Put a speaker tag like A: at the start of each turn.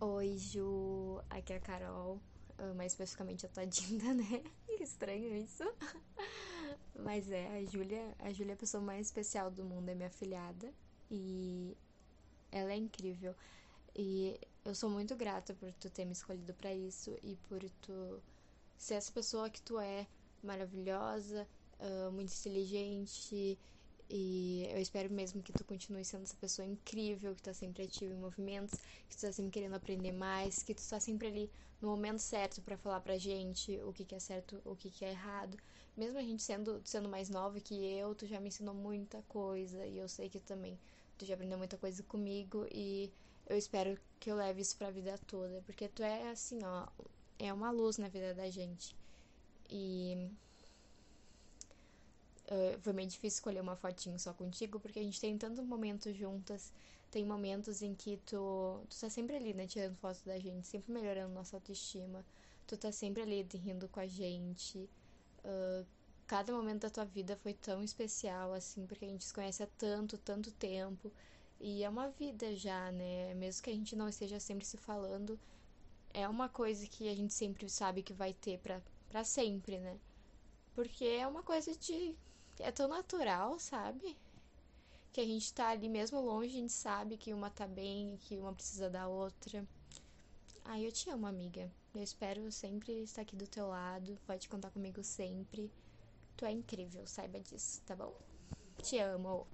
A: Oi, Ju, aqui é a Carol, ah, mais especificamente a Tadinda, né? Estranho isso. Mas é, a Júlia, a Júlia é a pessoa mais especial do mundo, é minha filhada e ela é incrível. E eu sou muito grata por tu ter me escolhido para isso e por tu ser essa pessoa que tu é, maravilhosa, uh, muito inteligente e eu espero mesmo que tu continue sendo essa pessoa incrível, que tá sempre ativa em movimentos, que tu tá sempre querendo aprender mais, que tu tá sempre ali no momento certo para falar pra gente o que, que é certo, o que, que é errado. Mesmo a gente sendo, sendo mais nova que eu, tu já me ensinou muita coisa e eu sei que também tu já aprendeu muita coisa comigo e eu espero que eu leve isso pra vida toda, porque tu é assim, ó, é uma luz na vida da gente. E Uh, foi meio difícil escolher uma fotinho só contigo, porque a gente tem tantos momentos juntas. Tem momentos em que tu, tu tá sempre ali, né, tirando fotos da gente, sempre melhorando nossa autoestima. Tu tá sempre ali rindo com a gente. Uh, cada momento da tua vida foi tão especial, assim, porque a gente se conhece há tanto, tanto tempo. E é uma vida já, né? Mesmo que a gente não esteja sempre se falando, é uma coisa que a gente sempre sabe que vai ter pra, pra sempre, né? Porque é uma coisa de é tão natural, sabe? Que a gente tá ali mesmo longe, a gente sabe que uma tá bem, que uma precisa da outra. Ai, eu te amo, amiga. Eu espero sempre estar aqui do teu lado. Pode contar comigo sempre. Tu é incrível, saiba disso, tá bom? Te amo.